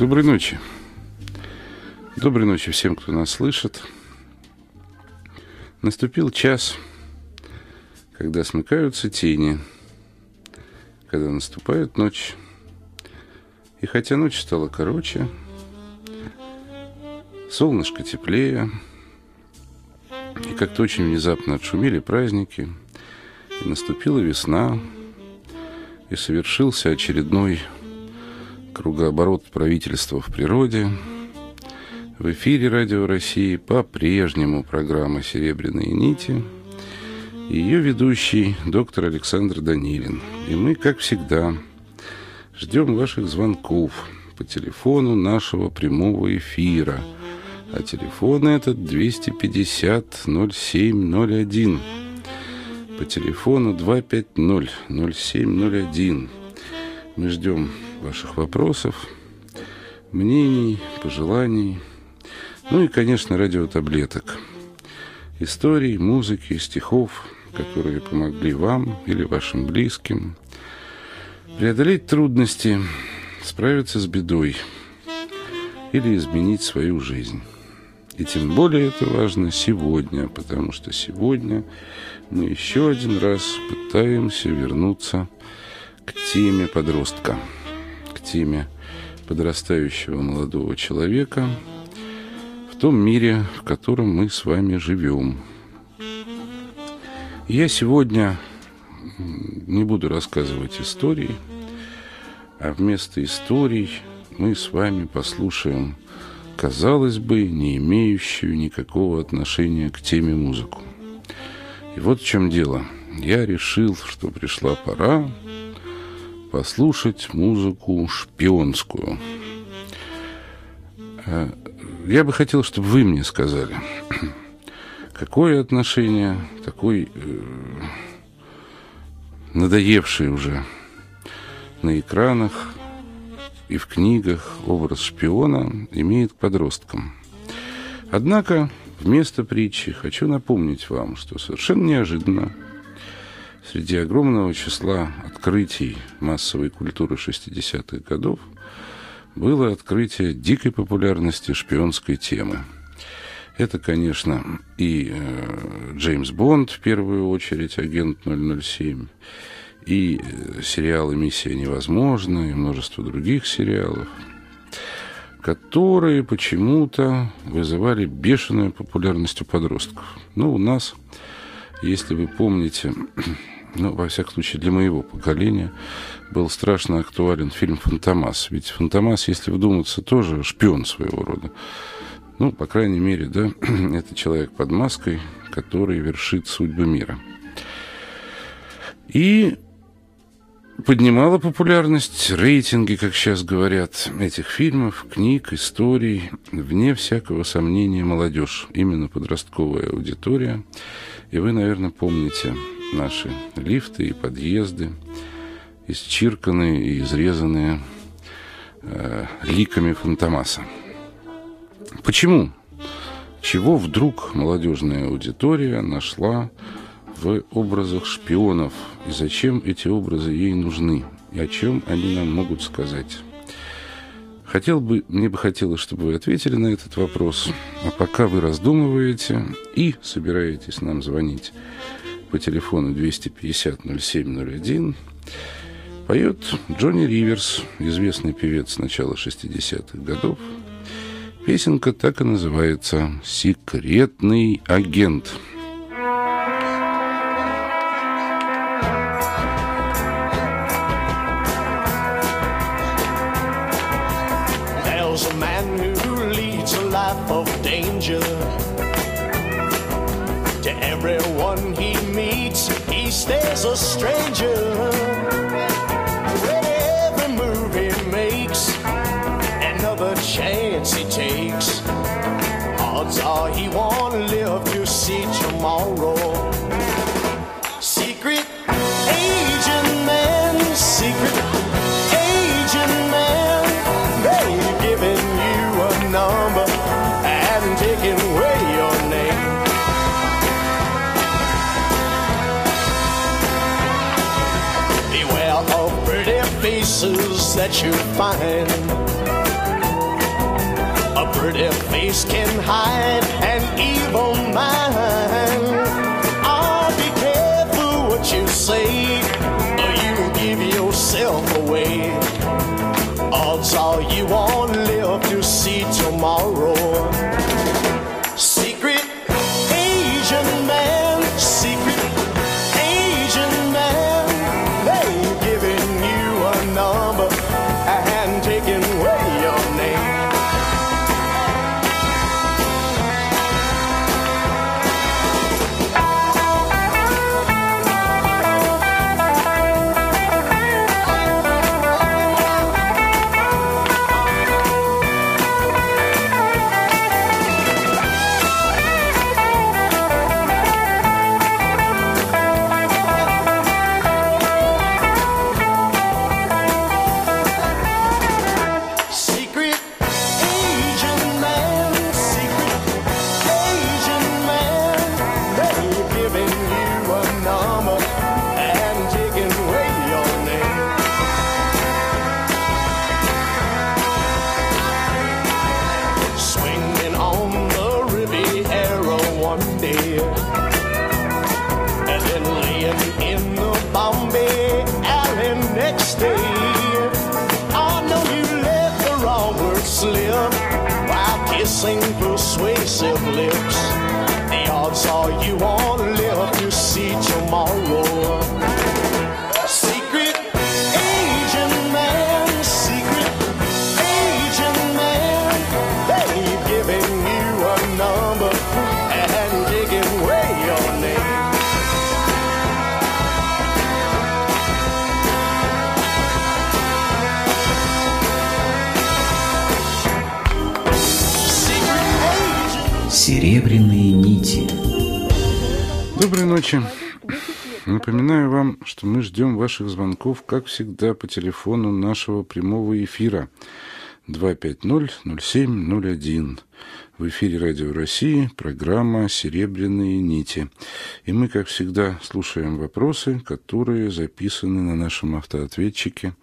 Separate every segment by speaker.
Speaker 1: Доброй ночи. Доброй ночи всем, кто нас слышит. Наступил час, когда смыкаются тени, когда наступает ночь. И хотя ночь стала короче, солнышко теплее, и как-то очень внезапно отшумели праздники, и наступила весна, и совершился очередной кругооборот правительства в природе. В эфире Радио России по-прежнему программа «Серебряные нити» ее ведущий доктор Александр Данилин. И мы, как всегда, ждем ваших звонков по телефону нашего прямого эфира. А телефон этот 250-07-01. По телефону 250-07-01. Мы ждем ваших вопросов, мнений, пожеланий, ну и, конечно, радиотаблеток, историй, музыки, стихов, которые помогли вам или вашим близким преодолеть трудности, справиться с бедой или изменить свою жизнь. И тем более это важно сегодня, потому что сегодня мы еще один раз пытаемся вернуться к теме подростка теме подрастающего молодого человека в том мире, в котором мы с вами живем. Я сегодня не буду рассказывать истории, а вместо историй мы с вами послушаем, казалось бы, не имеющую никакого отношения к теме музыку. И вот в чем дело. Я решил, что пришла пора послушать музыку шпионскую. Э, я бы хотел, чтобы вы мне сказали, какое отношение такой э, надоевший уже на экранах и в книгах образ шпиона имеет к подросткам. Однако вместо притчи хочу напомнить вам, что совершенно неожиданно Среди огромного числа открытий массовой культуры 60-х годов было открытие дикой популярности шпионской темы. Это, конечно, и э, Джеймс Бонд, в первую очередь, агент 007, и э, сериалы «Миссия невозможна», и множество других сериалов, которые почему-то вызывали бешеную популярность у подростков. Ну, у нас, если вы помните, ну, во всяком случае, для моего поколения, был страшно актуален фильм «Фантомас». Ведь Фантомас, если вдуматься, тоже шпион своего рода. Ну, по крайней мере, да, это человек под маской, который вершит судьбы мира. И поднимала популярность, рейтинги, как сейчас говорят, этих фильмов, книг, историй, вне всякого сомнения, молодежь, именно подростковая аудитория. И вы, наверное, помните наши лифты и подъезды, исчирканные и изрезанные э, ликами Фантомаса. Почему? Чего вдруг молодежная аудитория нашла в образах шпионов и зачем эти образы ей нужны и о чем они нам могут сказать? Хотел бы, мне бы хотелось, чтобы вы ответили на этот вопрос. А пока вы раздумываете и собираетесь нам звонить по телефону 250-0701 поет Джонни Риверс, известный певец начала 60-х годов. Песенка так и называется «Секретный агент».
Speaker 2: Stays a stranger. With every move he makes, another chance he takes. Odds are he won't live to see tomorrow. that you find. A pretty face can hide an evil mind.
Speaker 1: Доброй ночи. Напоминаю вам, что мы ждем ваших звонков, как всегда, по телефону нашего прямого эфира 250-07-01. В эфире Радио России программа «Серебряные нити». И мы, как всегда, слушаем вопросы, которые записаны на нашем автоответчике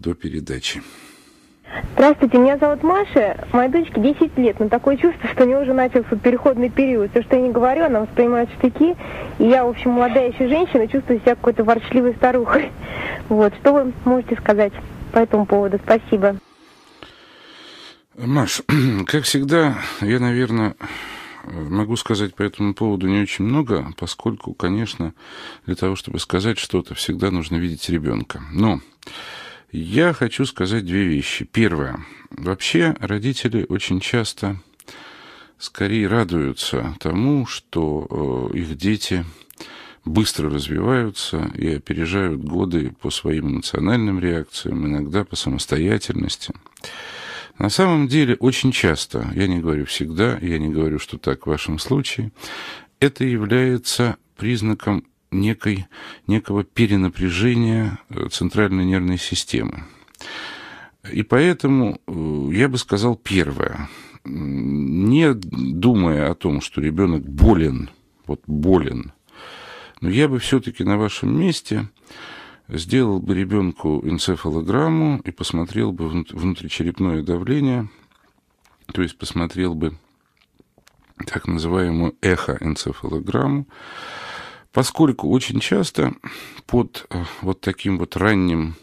Speaker 1: до передачи.
Speaker 3: Здравствуйте, меня зовут Маша, моей дочке 10 лет, но такое чувство, что у нее уже начался переходный период. Все, что я не говорю, она воспринимает штыки, и я, в общем, молодая еще женщина, чувствую себя какой-то ворчливой старухой. Вот, что вы можете сказать по этому поводу? Спасибо.
Speaker 1: Маш, как всегда, я, наверное, могу сказать по этому поводу не очень много, поскольку, конечно, для того, чтобы сказать что-то, всегда нужно видеть ребенка. Но я хочу сказать две вещи. Первое. Вообще родители очень часто скорее радуются тому, что э, их дети быстро развиваются и опережают годы по своим эмоциональным реакциям, иногда по самостоятельности. На самом деле, очень часто, я не говорю всегда, я не говорю, что так в вашем случае, это является признаком некой, некого перенапряжения э, центральной нервной системы. И поэтому э, я бы сказал первое. Не думая о том, что ребенок болен, вот болен, но я бы все-таки на вашем месте сделал бы ребенку энцефалограмму и посмотрел бы внут- внутричерепное давление, то есть посмотрел бы так называемую эхоэнцефалограмму, поскольку очень часто под э, вот таким вот ранним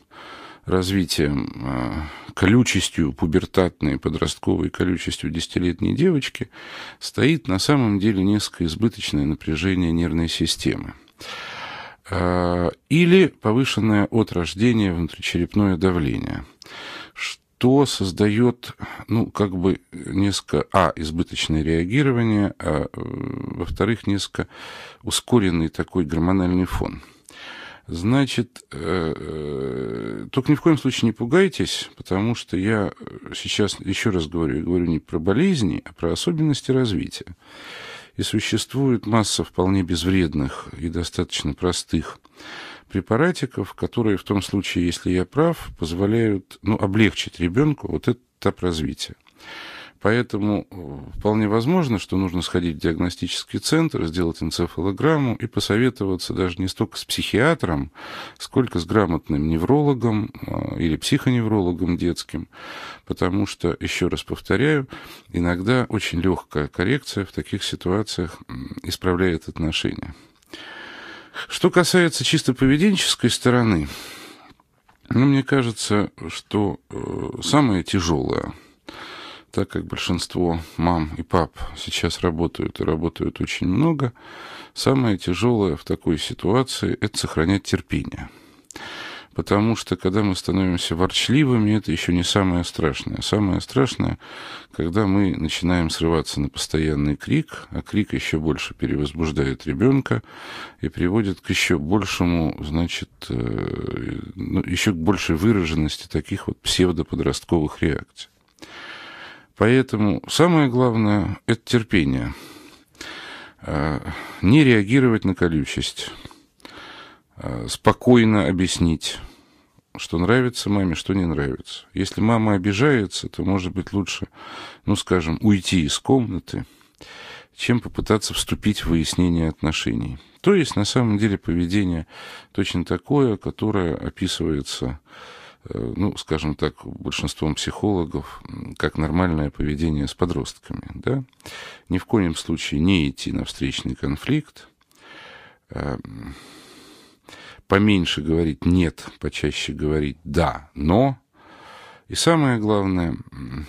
Speaker 1: развитием, э, колючестью пубертатной, подростковой колючестью десятилетней девочки стоит на самом деле несколько избыточное напряжение нервной системы. Э, Или повышенное от рождения внутричерепное давление, что создает, ну, как бы несколько, а, избыточное реагирование, а, э, во-вторых, несколько ускоренный такой гормональный фон. Значит, э, э, только ни в коем случае не пугайтесь, потому что я сейчас еще раз говорю, я говорю не про болезни, а про особенности развития. И существует масса вполне безвредных и достаточно простых препаратиков, которые в том случае, если я прав, позволяют ну, облегчить ребенку вот этот этап развития. Поэтому э, вполне возможно, что нужно сходить в диагностический центр, сделать энцефалограмму и посоветоваться даже не столько с психиатром, сколько с грамотным неврологом э, или психоневрологом детским, потому что, еще раз повторяю, иногда очень легкая коррекция в таких ситуациях исправляет отношения. Что касается чисто поведенческой стороны, ну, мне кажется, что э, самое тяжелое – так как большинство мам и пап сейчас работают и работают очень много, самое тяжелое в такой ситуации – это сохранять терпение. Потому что, когда мы становимся ворчливыми, это еще не самое страшное. Самое страшное, когда мы начинаем срываться на постоянный крик, а крик еще больше перевозбуждает ребенка и приводит к еще большему, значит, э, ну, еще к большей выраженности таких вот псевдоподростковых реакций. Поэтому самое главное – это терпение. А, не реагировать на колючесть. А, спокойно объяснить, что нравится маме, что не нравится. Если мама обижается, то, может быть, лучше, ну, скажем, уйти из комнаты, чем попытаться вступить в выяснение отношений. То есть, на самом деле, поведение точно такое, которое описывается Э, ну, скажем так, большинством психологов, как нормальное поведение с подростками, да, ни в коем случае не идти на встречный конфликт, э, поменьше говорить «нет», почаще говорить «да», «но», и самое главное,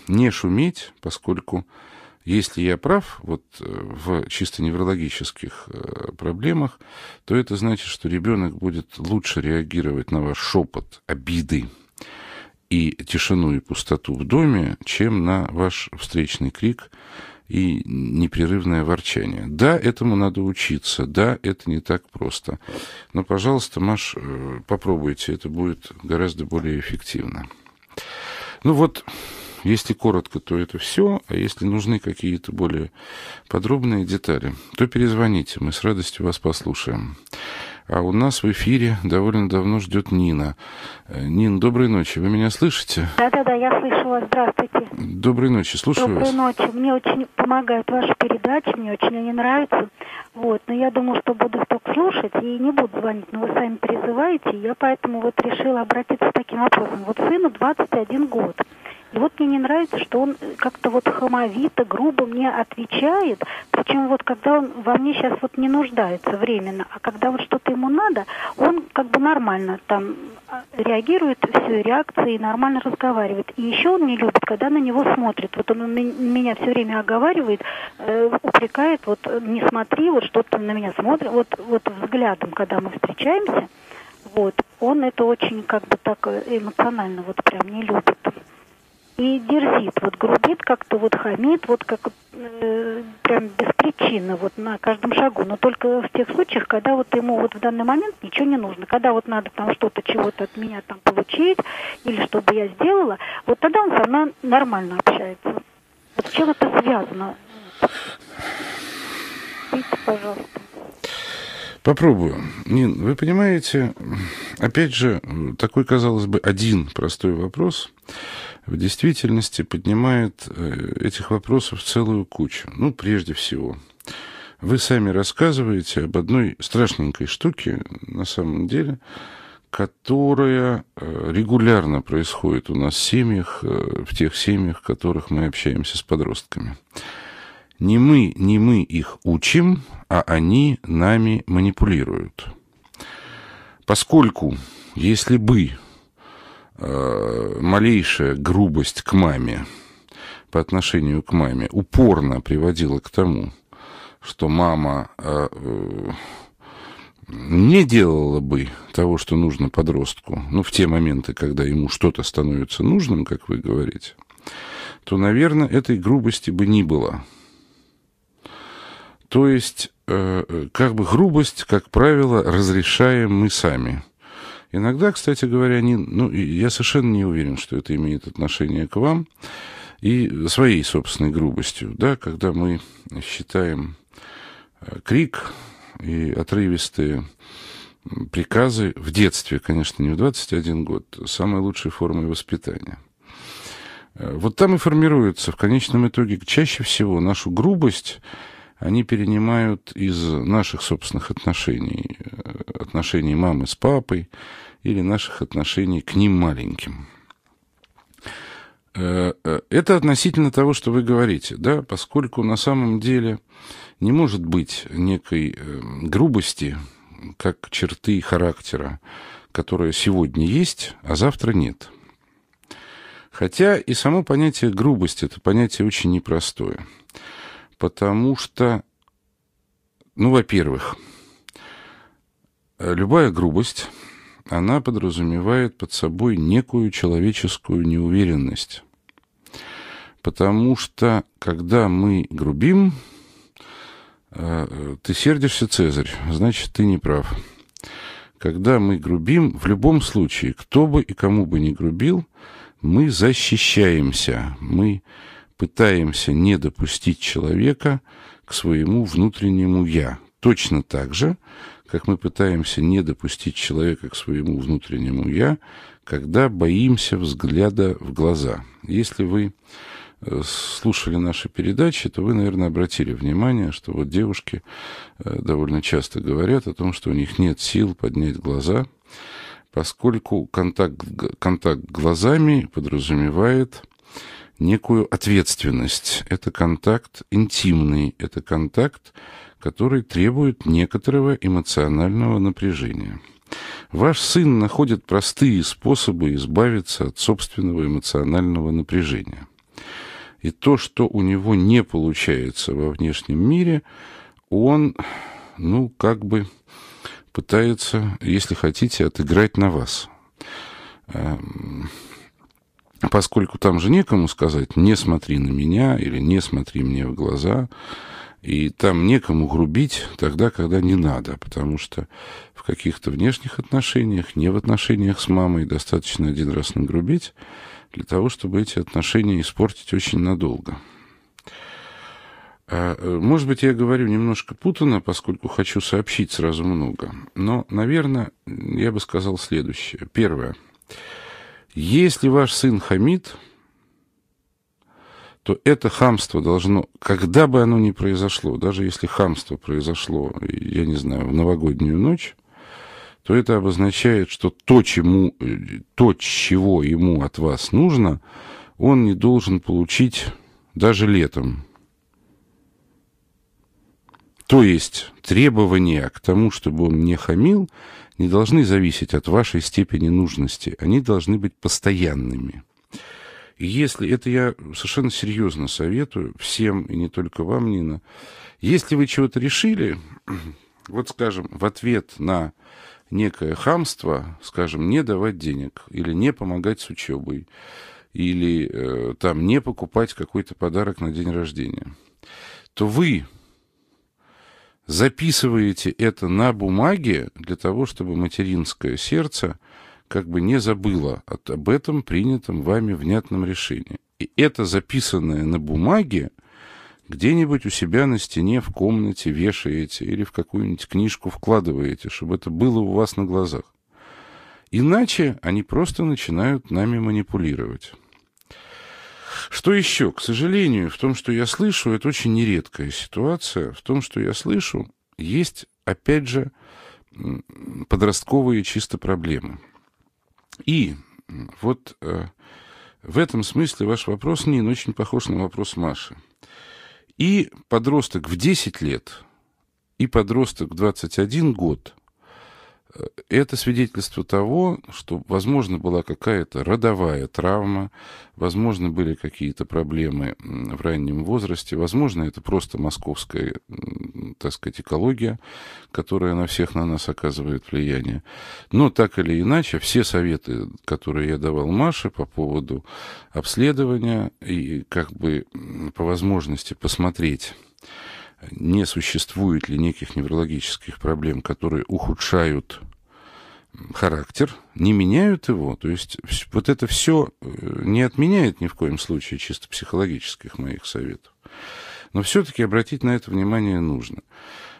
Speaker 1: не шуметь, поскольку если я прав вот э, в чисто неврологических проблемах, то это значит, что ребенок будет лучше реагировать на ваш шепот, обиды, и тишину и пустоту в доме, чем на ваш встречный крик и непрерывное ворчание. Да, этому надо учиться, да, это не так просто. Но, пожалуйста, Маш, э, попробуйте, это будет гораздо более эффективно. Ну вот, если коротко, то это все, а если нужны какие-то более подробные детали, то перезвоните, мы с радостью вас послушаем. А у нас в эфире довольно давно ждет Нина. Э, Нин, доброй ночи. Вы меня слышите?
Speaker 4: Да-да-да, я слышу вас. Здравствуйте.
Speaker 1: Доброй ночи. Слушаю
Speaker 4: доброй
Speaker 1: вас.
Speaker 4: Доброй ночи. Мне очень помогают ваши передачи, мне очень они нравятся. Вот, но я думаю, что буду только слушать и не буду звонить, но вы сами призываете. Я поэтому вот решила обратиться с таким вопросом. Вот сыну 21 год. И вот мне не нравится, что он как-то вот хамовито, грубо мне отвечает, причем вот когда он во мне сейчас вот не нуждается временно, а когда вот что-то ему надо, он как бы нормально там а, реагирует, все, реакции, нормально разговаривает. И еще он не любит, когда на него смотрит. Вот он меня все время оговаривает, э, упрекает, вот не смотри, вот что-то на меня смотрит, вот, вот взглядом, когда мы встречаемся, вот, он это очень как бы так э, эмоционально вот прям не любит и дерзит, вот грубит как-то, вот хамит, вот как э, прям без причины, вот на каждом шагу, но только в тех случаях, когда вот ему вот в данный момент ничего не нужно, когда вот надо там что-то, чего-то от меня там получить, или чтобы я сделала, вот тогда он со мной нормально общается. Вот с чем это связано? Видите, пожалуйста.
Speaker 1: Попробую. Нин, вы понимаете, опять же, такой, казалось бы, один простой вопрос в действительности поднимает э, этих вопросов целую кучу. Ну, прежде всего, вы сами рассказываете об одной страшненькой штуке, на самом деле, которая э, регулярно происходит у нас в семьях, э, в тех семьях, в которых мы общаемся с подростками. Не мы, не мы их учим, а они нами манипулируют. Поскольку, если бы э, малейшая грубость к маме по отношению к маме упорно приводила к тому, что мама э, э, не делала бы того, что нужно подростку, ну, в те моменты, когда ему что-то становится нужным, как вы говорите, то, наверное, этой грубости бы не было. То есть, э, как бы грубость, как правило, разрешаем мы сами – Иногда, кстати говоря, не, ну, я совершенно не уверен, что это имеет отношение к вам и своей собственной грубостью, да, когда мы считаем э, крик и отрывистые приказы в детстве, конечно, не в 21 год, самой лучшей формой воспитания. Э, вот там и формируется в конечном итоге чаще всего нашу грубость они перенимают из наших собственных отношений, э, отношений мамы с папой или наших отношений к ним маленьким. Э, это относительно того, что вы говорите, да, поскольку на самом деле не может быть некой грубости, как черты характера, которая сегодня есть, а завтра нет – Хотя и само понятие грубости это понятие очень непростое. Потому что, ну, во-первых, любая грубость, она подразумевает под собой некую человеческую неуверенность. Потому что, когда мы грубим, э, ты сердишься, Цезарь, значит, ты не прав. Когда мы грубим, в любом случае, кто бы и кому бы ни грубил, мы защищаемся, мы пытаемся не допустить человека к своему внутреннему «я». Точно так же, как мы пытаемся не допустить человека к своему внутреннему «я», когда боимся взгляда в глаза. Если вы э, слушали наши передачи, то вы, наверное, обратили внимание, что вот девушки э, довольно часто говорят о том, что у них нет сил поднять глаза, поскольку контакт, контакт глазами подразумевает некую ответственность. Это контакт интимный, это контакт, который требует некоторого эмоционального напряжения. Ваш сын находит простые способы избавиться от собственного эмоционального напряжения. И то, что у него не получается во внешнем мире, он, ну, как бы пытается, если хотите, отыграть на вас. Поскольку там же некому сказать «не смотри на меня» или «не смотри мне в глаза», и там некому грубить тогда, когда не надо, потому что в каких-то внешних отношениях, не в отношениях с мамой, достаточно один раз нагрубить для того, чтобы эти отношения испортить очень надолго. А, э, может быть, я говорю немножко путано, поскольку хочу сообщить сразу много. Но, наверное, я бы сказал следующее. Первое. Если ваш сын хамит, то это хамство должно, когда бы оно ни произошло, даже если хамство произошло, я не знаю, в новогоднюю ночь, то это обозначает, что то, чему, то, чего ему от вас нужно, он не должен получить даже летом. То есть требования к тому, чтобы он не хамил, не должны зависеть от вашей степени нужности. Они должны быть постоянными. Если, это я совершенно серьезно советую всем, и не только вам, Нина, если вы чего-то решили, вот, скажем, в ответ на некое хамство, скажем, не давать денег, или не помогать с учебой, или э, там не покупать какой-то подарок на день рождения, то вы записываете это на бумаге для того, чтобы материнское сердце как бы не забыло об этом принятом вами внятном решении. И это записанное на бумаге где-нибудь у себя на стене в комнате вешаете или в какую-нибудь книжку вкладываете, чтобы это было у вас на глазах. Иначе они просто начинают нами манипулировать. Что еще? К сожалению, в том, что я слышу, это очень нередкая ситуация. В том, что я слышу, есть, опять же, подростковые чисто проблемы. И вот э, в этом смысле ваш вопрос, Нин, очень похож на вопрос Маши. И подросток в 10 лет, и подросток в 21 год – это свидетельство того, что, возможно, была какая-то родовая травма, возможно, были какие-то проблемы в раннем возрасте, возможно, это просто московская, так сказать, экология, которая на всех на нас оказывает влияние. Но так или иначе, все советы, которые я давал Маше по поводу обследования и как бы по возможности посмотреть, не существует ли неких неврологических проблем, которые ухудшают характер, не меняют его. То есть вот это все э, не отменяет ни в коем случае чисто психологических моих советов. Но все-таки обратить на это внимание нужно.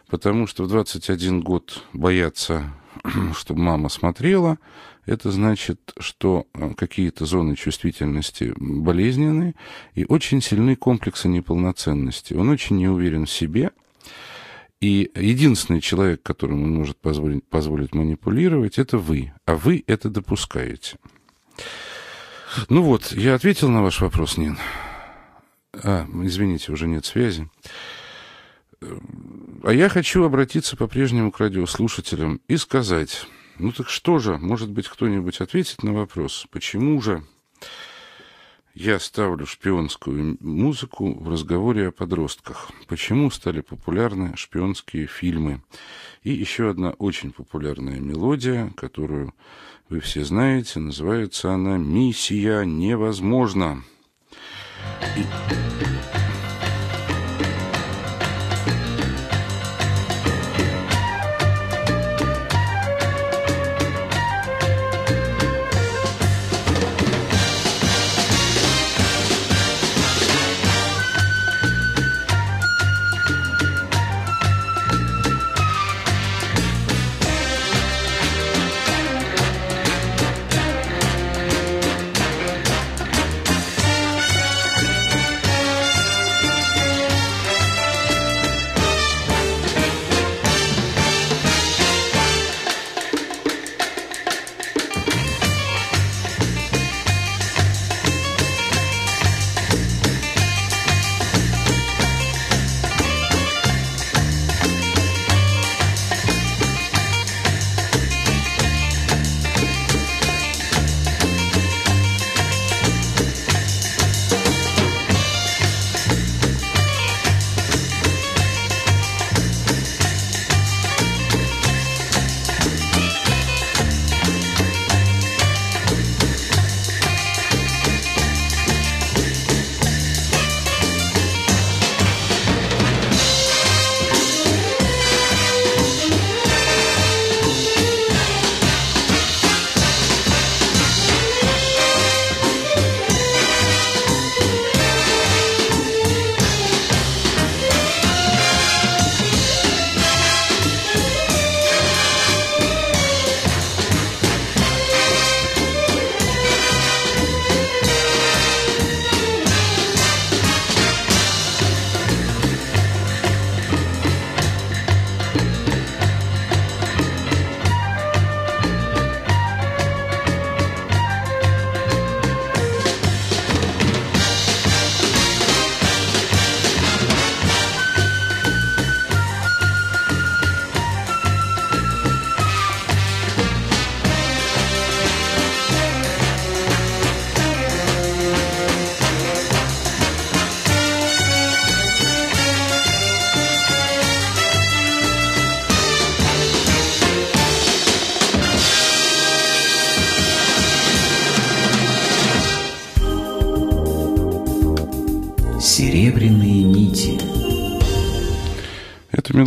Speaker 1: Потому что в 21 год бояться чтобы мама смотрела, это значит, что э, какие-то зоны чувствительности болезненные и очень сильны комплексы неполноценности. Он очень не уверен в себе, и единственный человек, которому он может позволить, позволить манипулировать, это вы. А вы это допускаете. Ну вот, я ответил на ваш вопрос, Нин. А, извините, уже нет связи. А я хочу обратиться по-прежнему к радиослушателям и сказать, ну так что же, может быть, кто-нибудь ответит на вопрос, почему же я ставлю шпионскую музыку в разговоре о подростках. Почему стали популярны шпионские фильмы? И еще одна очень популярная мелодия, которую вы все знаете, называется она «Миссия невозможна». И...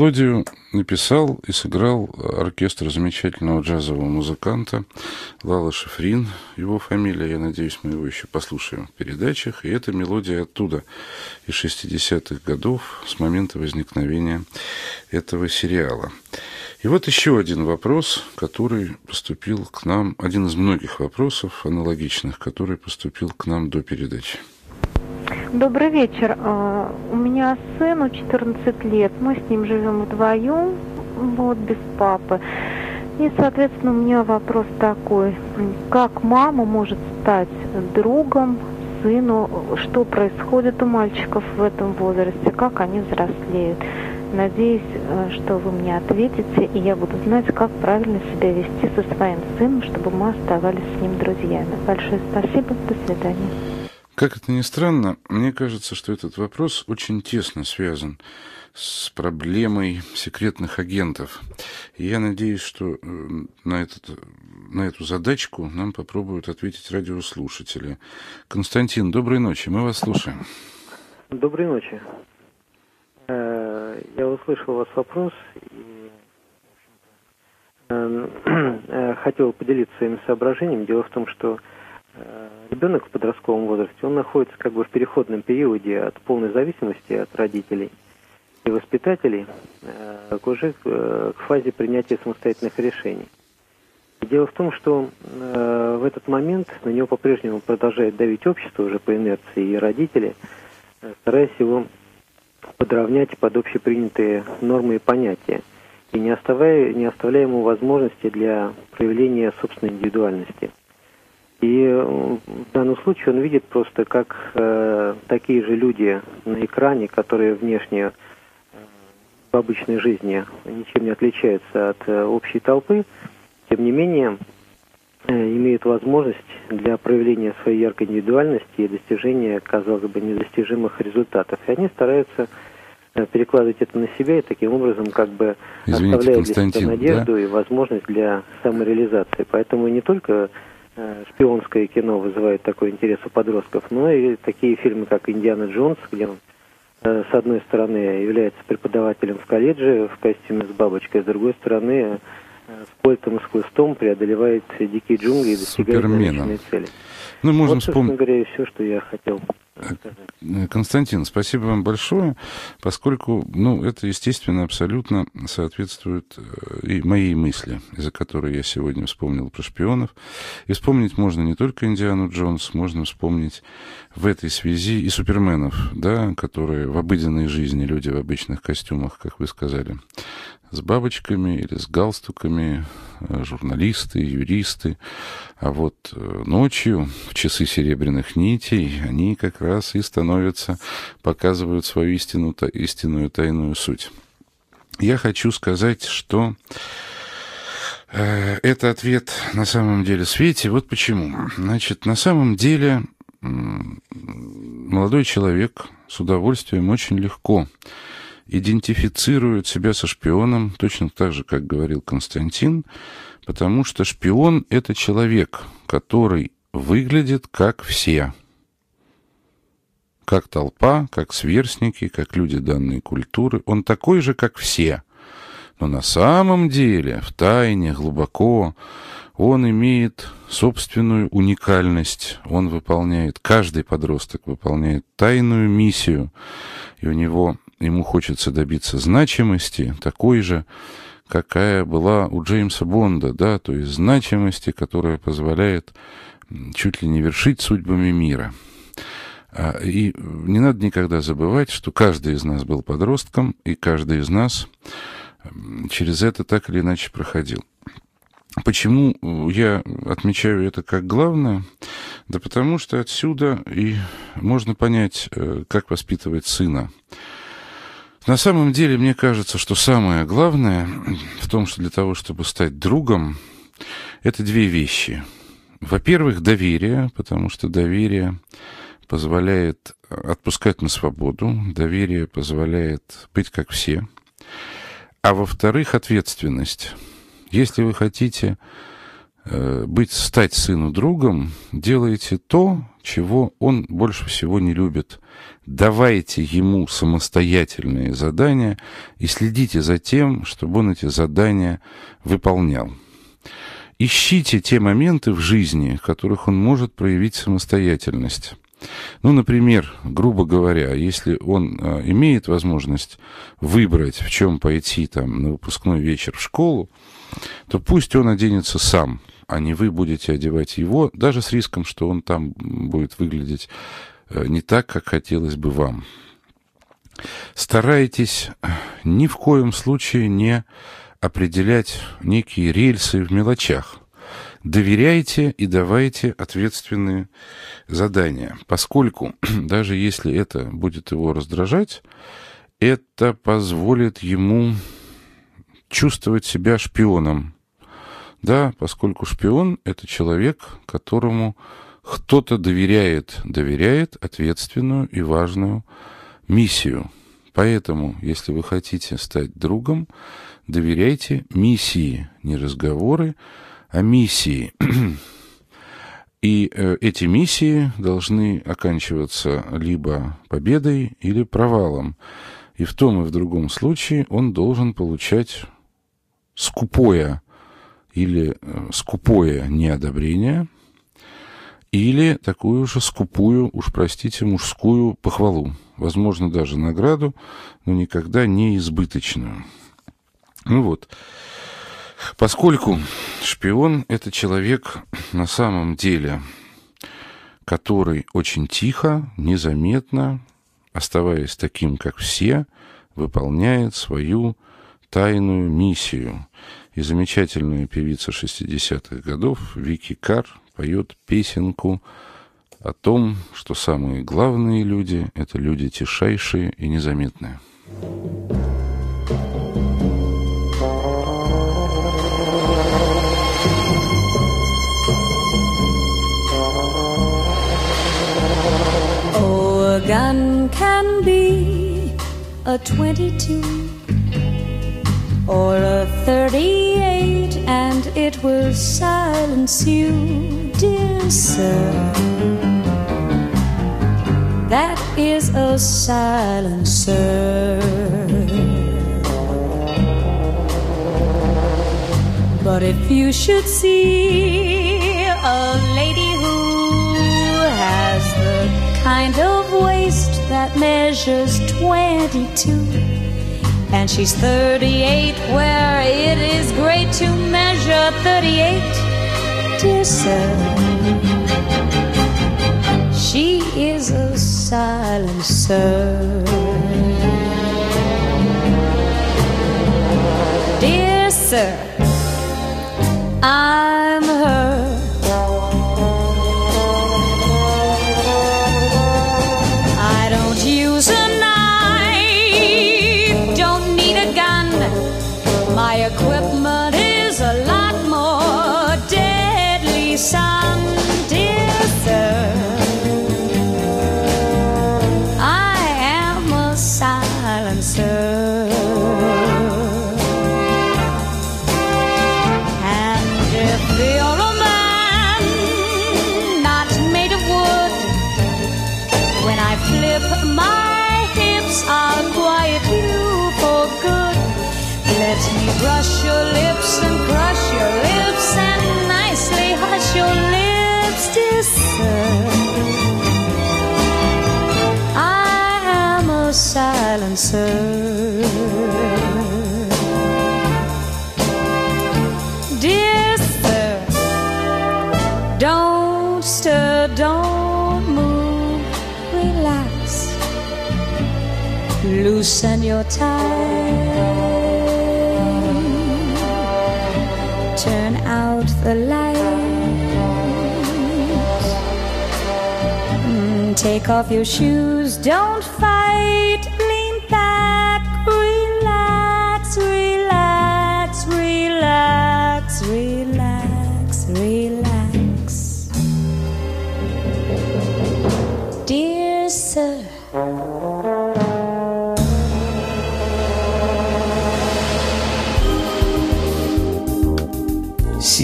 Speaker 1: мелодию написал и сыграл оркестр замечательного джазового музыканта Лала Шифрин. Его фамилия, я надеюсь, мы его еще послушаем в передачах. И эта мелодия оттуда, из 60-х годов, с момента возникновения этого сериала. И вот еще один вопрос, который поступил к нам, один из многих вопросов аналогичных, который поступил к нам до передачи.
Speaker 3: Добрый вечер. А, У меня сыну 14 лет. Мы с ним живем вдвоем, вот, без папы. И, соответственно, у меня вопрос такой. Как мама может стать другом сыну? Что происходит у мальчиков в этом возрасте? Как они взрослеют? Надеюсь, э, что вы мне ответите, и я буду знать, как правильно себя вести со своим сыном, чтобы мы оставались с ним друзьями. Большое спасибо. До свидания.
Speaker 1: Как это ни странно, мне кажется, что этот вопрос очень тесно связан с проблемой секретных агентов. И я надеюсь, что э, на, этот, на эту задачку нам попробуют ответить радиослушатели. Константин, доброй ночи, мы вас слушаем.
Speaker 5: Доброй ночи. Э, Я услышал ваш вопрос и э, хотел поделиться своими соображениями. Дело в том, что ребенок в подростковом возрасте, он находится как бы в переходном периоде от полной зависимости от родителей и воспитателей э, к уже э, к фазе принятия самостоятельных решений. Дело в том, что э, в этот момент на него по-прежнему продолжает давить общество уже по инерции и родители, стараясь его подровнять под общепринятые нормы и понятия, и не оставляя, не оставляя ему возможности для проявления собственной индивидуальности. И э, в данном случае он видит просто, как э, такие же люди на экране, которые внешне э, в обычной жизни ничем не отличаются от э, общей толпы, тем не менее э, имеют возможность для проявления своей яркой индивидуальности и достижения, казалось бы, недостижимых результатов. И они стараются э, перекладывать это на себя и таким образом как бы
Speaker 1: Извините,
Speaker 5: оставляют для себя надежду и возможность для самореализации. Поэтому не только шпионское кино вызывает такой интерес у подростков, но и такие фильмы, как «Индиана Джонс», где он э, с одной стороны является преподавателем в колледже в костюме с бабочкой, с другой стороны э, с пультом и с хлыстом преодолевает дикие джунгли и достигает намеченной цели.
Speaker 1: Ну, можно
Speaker 5: вот, собственно
Speaker 1: вспомнить...
Speaker 5: говоря, и все, что я хотел.
Speaker 1: Э, Константин, спасибо вам большое, поскольку, ну, это, естественно, абсолютно соответствует э, и моей мысли, из-за которой я сегодня вспомнил про шпионов. И вспомнить можно не только Индиану Джонс, можно вспомнить в этой связи и суперменов, да, которые в обыденной жизни, люди в обычных костюмах, как вы сказали, с бабочками или с галстуками, э, журналисты, юристы. А вот э, ночью, в часы серебряных нитей, они как раз и становятся, показывают свою истину, истинную тайную суть. Я хочу сказать, что э, это ответ на самом деле Свете. Вот почему. Значит, на самом деле молодой человек с удовольствием очень легко идентифицирует себя со шпионом, точно так же, как говорил Константин, потому что шпион — это человек, который выглядит как все. Как толпа, как сверстники, как люди данной культуры. Он такой же, как все. Но на самом деле, в тайне, глубоко, он имеет собственную уникальность. Он выполняет, каждый подросток выполняет тайную миссию. И у него, ему хочется добиться значимости, такой же, какая была у Джеймса Бонда, да, то есть значимости, которая позволяет чуть ли не вершить судьбами мира. А, И не надо никогда забывать, что каждый из нас был подростком, и каждый из нас через это так или иначе проходил. Почему я отмечаю это как главное? Да потому что отсюда и можно понять, э, как воспитывать сына. На самом деле, мне кажется, что самое главное в том, что для того, чтобы стать другом, это две вещи. Во-первых, доверие, потому что доверие позволяет отпускать на свободу, доверие позволяет быть как все. А во-вторых, ответственность. Если вы хотите быть, стать сыну другом, делайте то, чего он больше всего не любит. Давайте ему самостоятельные задания и следите за тем, чтобы он эти задания выполнял. Ищите те моменты в жизни, в которых он может проявить самостоятельность. Ну, например, грубо говоря, если он э, имеет возможность выбрать, в чем пойти там на выпускной вечер в школу, то пусть он оденется сам, а не вы будете одевать его, даже с риском, что он там будет выглядеть э, не так, как хотелось бы вам. Старайтесь ни в коем случае не определять некие рельсы в мелочах. Доверяйте и давайте ответственные задания, поскольку даже если это будет его раздражать, это позволит ему чувствовать себя шпионом. Да, поскольку шпион — это человек, которому кто-то доверяет, доверяет ответственную и важную миссию. Поэтому, если вы хотите стать другом, доверяйте миссии, не разговоры, а миссии. И э, эти миссии должны оканчиваться либо победой или провалом. И в том и в другом случае он должен получать скупое или э, скупое неодобрение, или такую же скупую, уж простите, мужскую похвалу. Возможно, даже награду, но никогда не избыточную. Ну вот. Поскольку шпион – это человек на самом деле, который очень тихо, незаметно, оставаясь таким, как все, выполняет свою тайную миссию. И замечательная певица 60-х годов Вики Кар поет песенку о том, что самые главные люди – это люди тишайшие и незаметные.
Speaker 6: A gun can be a 22 or a 38 and it will silence you, dear sir. That is a silencer. But if you should see a lady who has the kind of waist that measures 22 and she's 38 where it is great to measure 38 dear sir she is a silencer dear sir i'm silencer. Dear sir, don't stir, don't move, relax. Loosen your tie. Turn out the light. Mm, Take off your shoes, don't fight.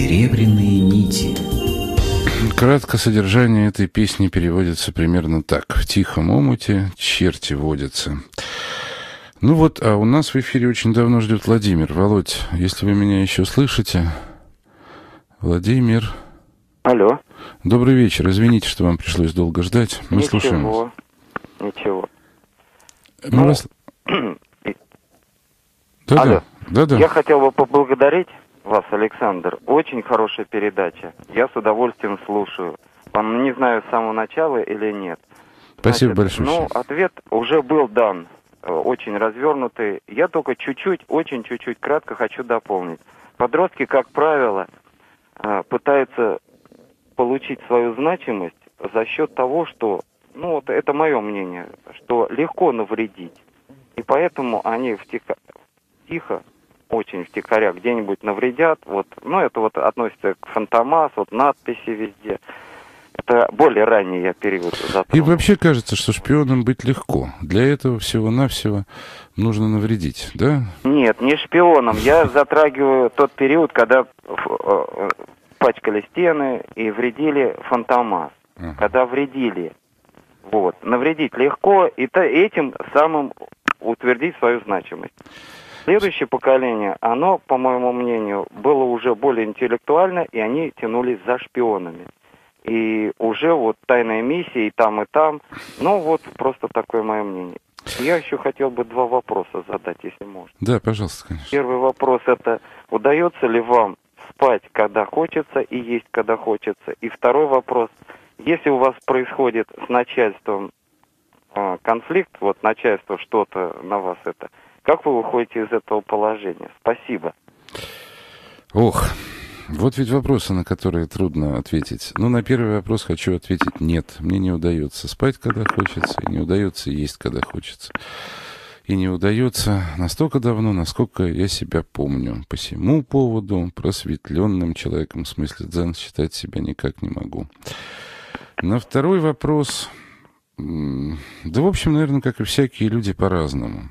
Speaker 7: Серебряные нити.
Speaker 1: Кратко содержание этой песни переводится примерно так. В тихом омуте черти водятся. Ну вот, а у нас в эфире очень давно ждет Владимир. Володь, если вы меня еще слышите... Владимир...
Speaker 8: Алло.
Speaker 1: Добрый вечер. Извините, что вам пришлось долго ждать. Мы
Speaker 8: Ничего.
Speaker 1: слушаем вас.
Speaker 8: Ничего.
Speaker 1: Мы
Speaker 8: Ну,
Speaker 1: вас...
Speaker 8: Алло.
Speaker 1: Да-да. Да-да.
Speaker 8: Я хотел бы поблагодарить вас, Александр. Очень хорошая передача. Я с удовольствием слушаю. Вам не знаю с самого начала или нет.
Speaker 1: Спасибо
Speaker 8: Значит,
Speaker 1: большое.
Speaker 8: Ну, ответ уже был дан. э, Очень развернутый. Я только чуть-чуть, очень чуть-чуть кратко хочу дополнить. Подростки, как правило, э, пытаются получить свою значимость за счет того, что, ну вот это мое мнение, что легко навредить. И поэтому они втека- тихо, очень втихаря где-нибудь навредят. Вот, ну это вот относится к фантомас, вот надписи везде. Это более ранний я период
Speaker 1: И
Speaker 8: затронул.
Speaker 1: вообще кажется, что шпионом быть легко. Для этого всего-навсего нужно навредить, да?
Speaker 8: Нет, не шпионом. Я затрагиваю тот период, когда э, пачкали стены и вредили фантомас.
Speaker 1: Ага.
Speaker 8: Когда вредили. Вот. Навредить легко и этим самым утвердить свою значимость. Следующее поколение, оно, по моему мнению, было уже более интеллектуально, и они тянулись за шпионами. И уже вот тайная миссия и там, и там. Ну вот просто такое мое мнение. Я еще хотел бы два вопроса задать, если можно.
Speaker 1: Да, пожалуйста, конечно.
Speaker 8: Первый вопрос это, удается ли вам спать, когда хочется, и есть, когда хочется? И второй вопрос, если у вас происходит с начальством а, конфликт, вот начальство что-то на вас это, как вы выходите из этого положения? Спасибо.
Speaker 1: Ох, вот ведь вопросы, на которые трудно ответить. Ну, на первый вопрос хочу ответить нет. Мне не удается спать, когда хочется, и не удается есть, когда хочется. И не удается настолько давно, насколько я себя помню. По всему поводу просветленным человеком, в смысле дзен, считать себя никак не могу. На второй вопрос... Да, в общем, наверное, как и всякие люди, по-разному.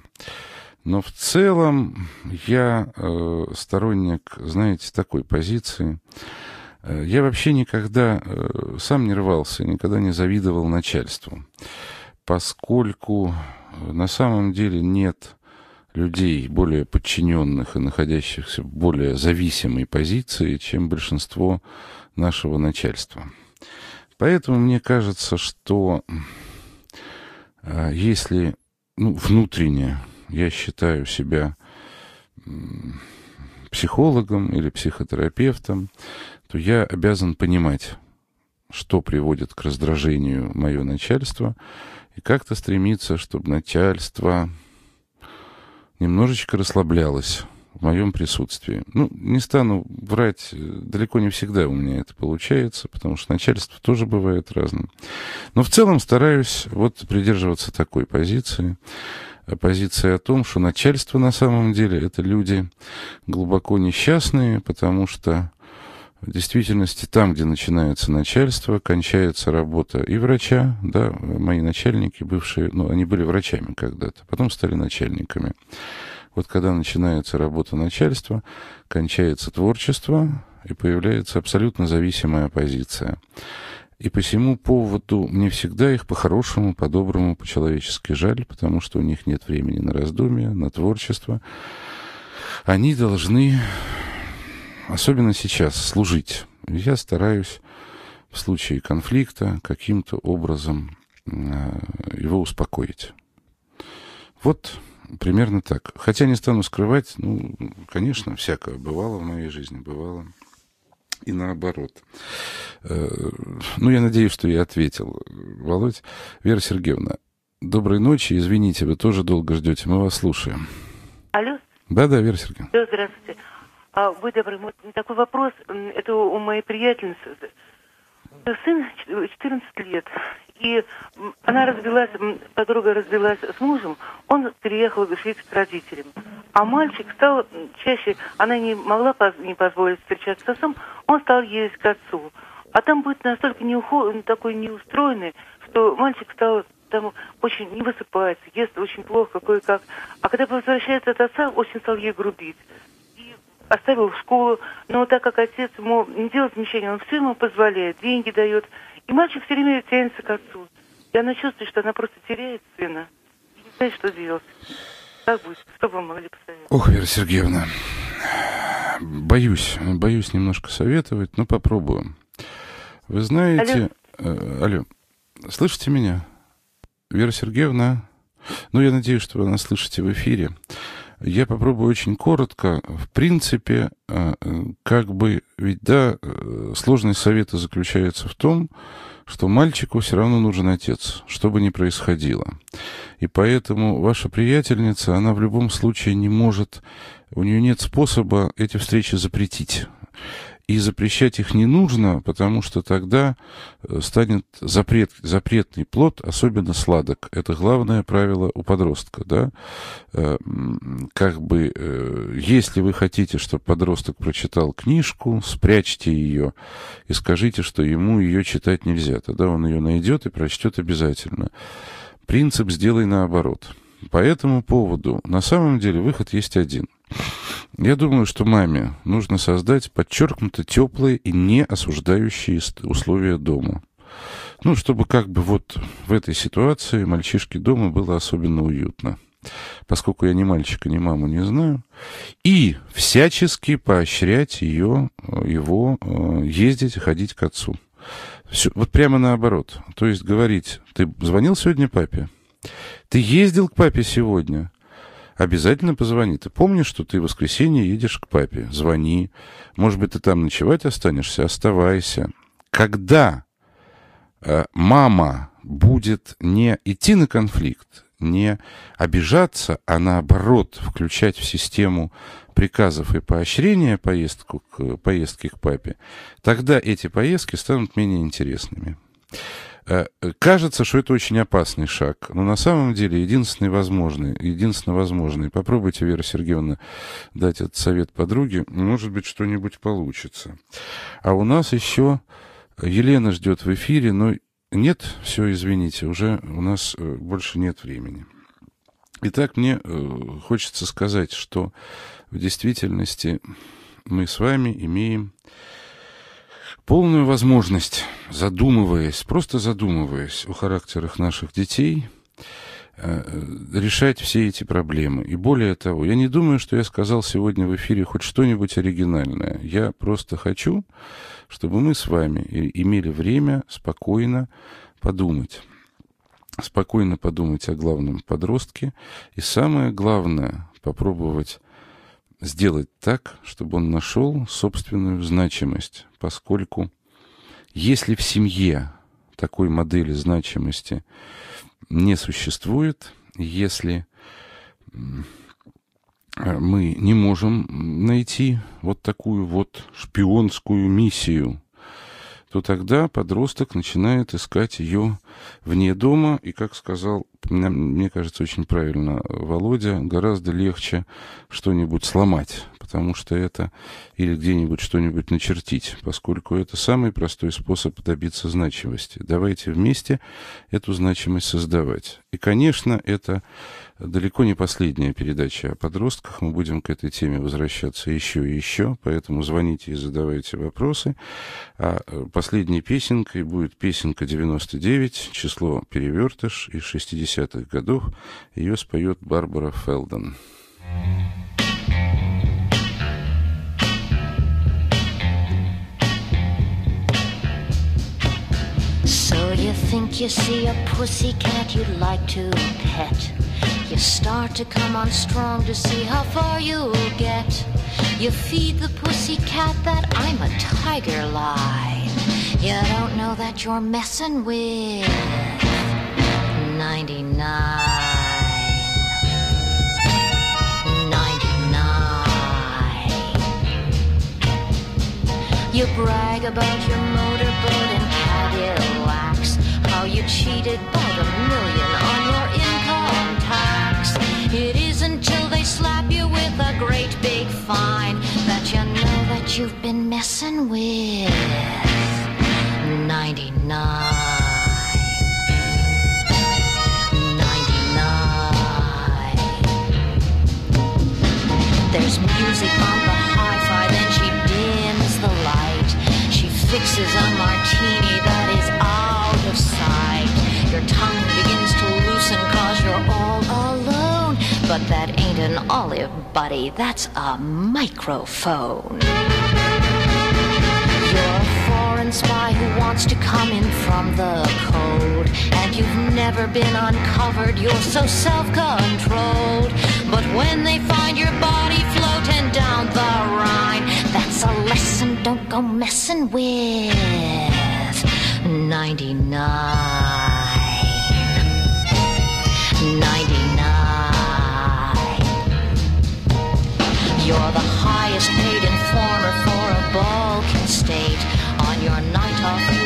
Speaker 1: Но в целом я э, сторонник, знаете, такой позиции. Э, я вообще никогда э, сам не рвался, никогда не завидовал начальству, поскольку э, на самом деле нет людей более подчиненных и находящихся в более зависимой позиции, чем большинство нашего начальства. Поэтому мне кажется, что э, если ну, внутренне я считаю себя психологом или психотерапевтом, то я обязан понимать, что приводит к раздражению мое начальство, и как-то стремиться, чтобы начальство немножечко расслаблялось в моем присутствии. Ну, не стану врать, далеко не всегда у меня это получается, потому что начальство тоже бывает разным. Но в целом стараюсь вот придерживаться такой позиции позиция о том, что начальство на самом деле это люди глубоко несчастные, потому что в действительности там, где начинается начальство, кончается работа и врача, да, мои начальники бывшие, ну, они были врачами когда-то, потом стали начальниками. Вот когда начинается работа начальства, кончается творчество, и появляется абсолютно зависимая позиция. И по всему поводу мне всегда их по-хорошему, по-доброму, по-человечески жаль, потому что у них нет времени на раздумья, на творчество. Они должны, особенно сейчас, служить. Я стараюсь в случае конфликта каким-то образом э, его успокоить. Вот примерно так. Хотя не стану скрывать, ну, конечно, всякое бывало в моей жизни, бывало и наоборот. Э, ну, я надеюсь, что я ответил. Володь, Вера Сергеевна, доброй ночи. Извините, вы тоже долго ждете. Мы вас слушаем.
Speaker 9: Алло?
Speaker 1: Да-да, Вера Сергеевна.
Speaker 9: Алло, здравствуйте. А, вы добрый, такой вопрос. Это у моей приятельницы. Сын 14 лет. И она развелась, подруга развелась с мужем, он переехал Швейцарию к родителям. А мальчик стал чаще, она не могла не позволить встречаться с отцом, он стал ездить к отцу. А там будет настолько неухо... такой неустроенный, что мальчик стал там очень не высыпается, ест очень плохо, кое-как. А когда возвращается от отца, очень стал ей грубить. Оставил в школу, но так как отец ему не делает замечания, он все ему позволяет, деньги дает. И мальчик все время тянется к отцу. И она чувствует, что она просто теряет сына. И не знает, что делать. Как будет? Что вы могли посоветовать?
Speaker 1: Ох, Вера Сергеевна, боюсь, боюсь немножко советовать, но попробую. Вы знаете... Алло, э, алло слышите меня? Вера Сергеевна? Ну, я надеюсь, что вы нас слышите в эфире. Я попробую очень коротко. В принципе, э, как бы, ведь да, э, сложность совета заключается в том, что мальчику все равно нужен отец, что бы ни происходило. И поэтому ваша приятельница, она в любом случае не может, у нее нет способа эти встречи запретить. И запрещать их не нужно, потому что тогда э, станет запрет, запретный плод особенно сладок. Это главное правило у подростка. Да? Э, как бы, э, если вы хотите, чтобы подросток прочитал книжку, спрячьте ее и скажите, что ему ее читать нельзя. Тогда он ее найдет и прочтет обязательно. Принцип «сделай наоборот». По этому поводу на самом деле выход есть один. Я думаю, что маме нужно создать подчеркнуто теплые и не осуждающие условия дома. Ну, чтобы как бы вот в этой ситуации мальчишке дома было особенно уютно. Поскольку я ни мальчика, ни маму не знаю. И всячески поощрять ее, его э, ездить и ходить к отцу. Все, вот прямо наоборот. То есть говорить, ты звонил сегодня папе? Ты ездил к папе сегодня? Обязательно позвони. Ты помнишь, что ты в воскресенье едешь к папе? Звони. Может быть, ты там ночевать останешься? Оставайся. Когда э, мама будет не идти на конфликт, не обижаться, а наоборот включать в систему приказов и поощрения поездку к, поездки к папе, тогда эти поездки станут менее интересными. Э, кажется, что это очень опасный шаг, но на самом деле единственный возможный, единственно возможный. Попробуйте, Вера Сергеевна, дать этот совет подруге, может быть, что-нибудь получится. А у нас еще Елена ждет в эфире, но нет, все, извините, уже у нас э, больше нет времени. Итак, мне э, хочется сказать, что в действительности мы с вами имеем полную возможность, задумываясь, просто задумываясь о характерах наших детей, э, решать все эти проблемы. И более того, я не думаю, что я сказал сегодня в эфире хоть что-нибудь оригинальное. Я просто хочу, чтобы мы с вами имели время спокойно подумать. Спокойно подумать о главном подростке. И самое главное, попробовать сделать так, чтобы он нашел собственную значимость, поскольку если в семье такой модели значимости не существует, если мы не можем найти вот такую вот шпионскую миссию, то тогда подросток начинает искать ее вне дома, и, как сказал, мне кажется, очень правильно Володя, гораздо легче что-нибудь сломать, потому что это или где-нибудь что-нибудь начертить, поскольку это самый простой способ добиться значимости. Давайте вместе эту значимость создавать. И, конечно, это далеко не последняя передача о подростках. Мы будем к этой теме возвращаться еще и еще, поэтому звоните и задавайте вопросы. А э, последней песенкой будет песенка 99, число «Перевертыш» из 60-х годов. Ее споет Барбара Фелден.
Speaker 10: So you think you see a pussycat you'd like to pet? You start to come on strong to see how far you'll get. You feed the pussy cat that I'm a tiger lie. You don't know that you're messing with 99. 99. You brag about your motorboat and Cadillacs. How you cheated about a million on your income tax. It isn't till they slap you with a great big fine that you know that you've been messing with 99. There's music on the hi-fi, then she dims the light. She fixes a martini that is out of sight. Your tongue begins to loosen cause you're all alone. But that ain't an olive, buddy, that's a microphone. You're a foreign spy who wants to come in from the cold. And you've never been uncovered, you're so self controlled. But when they find your body floating down the Rhine, that's a lesson don't go messing with 99. 99. You're the highest paid informer for a Balkan state. On your night off,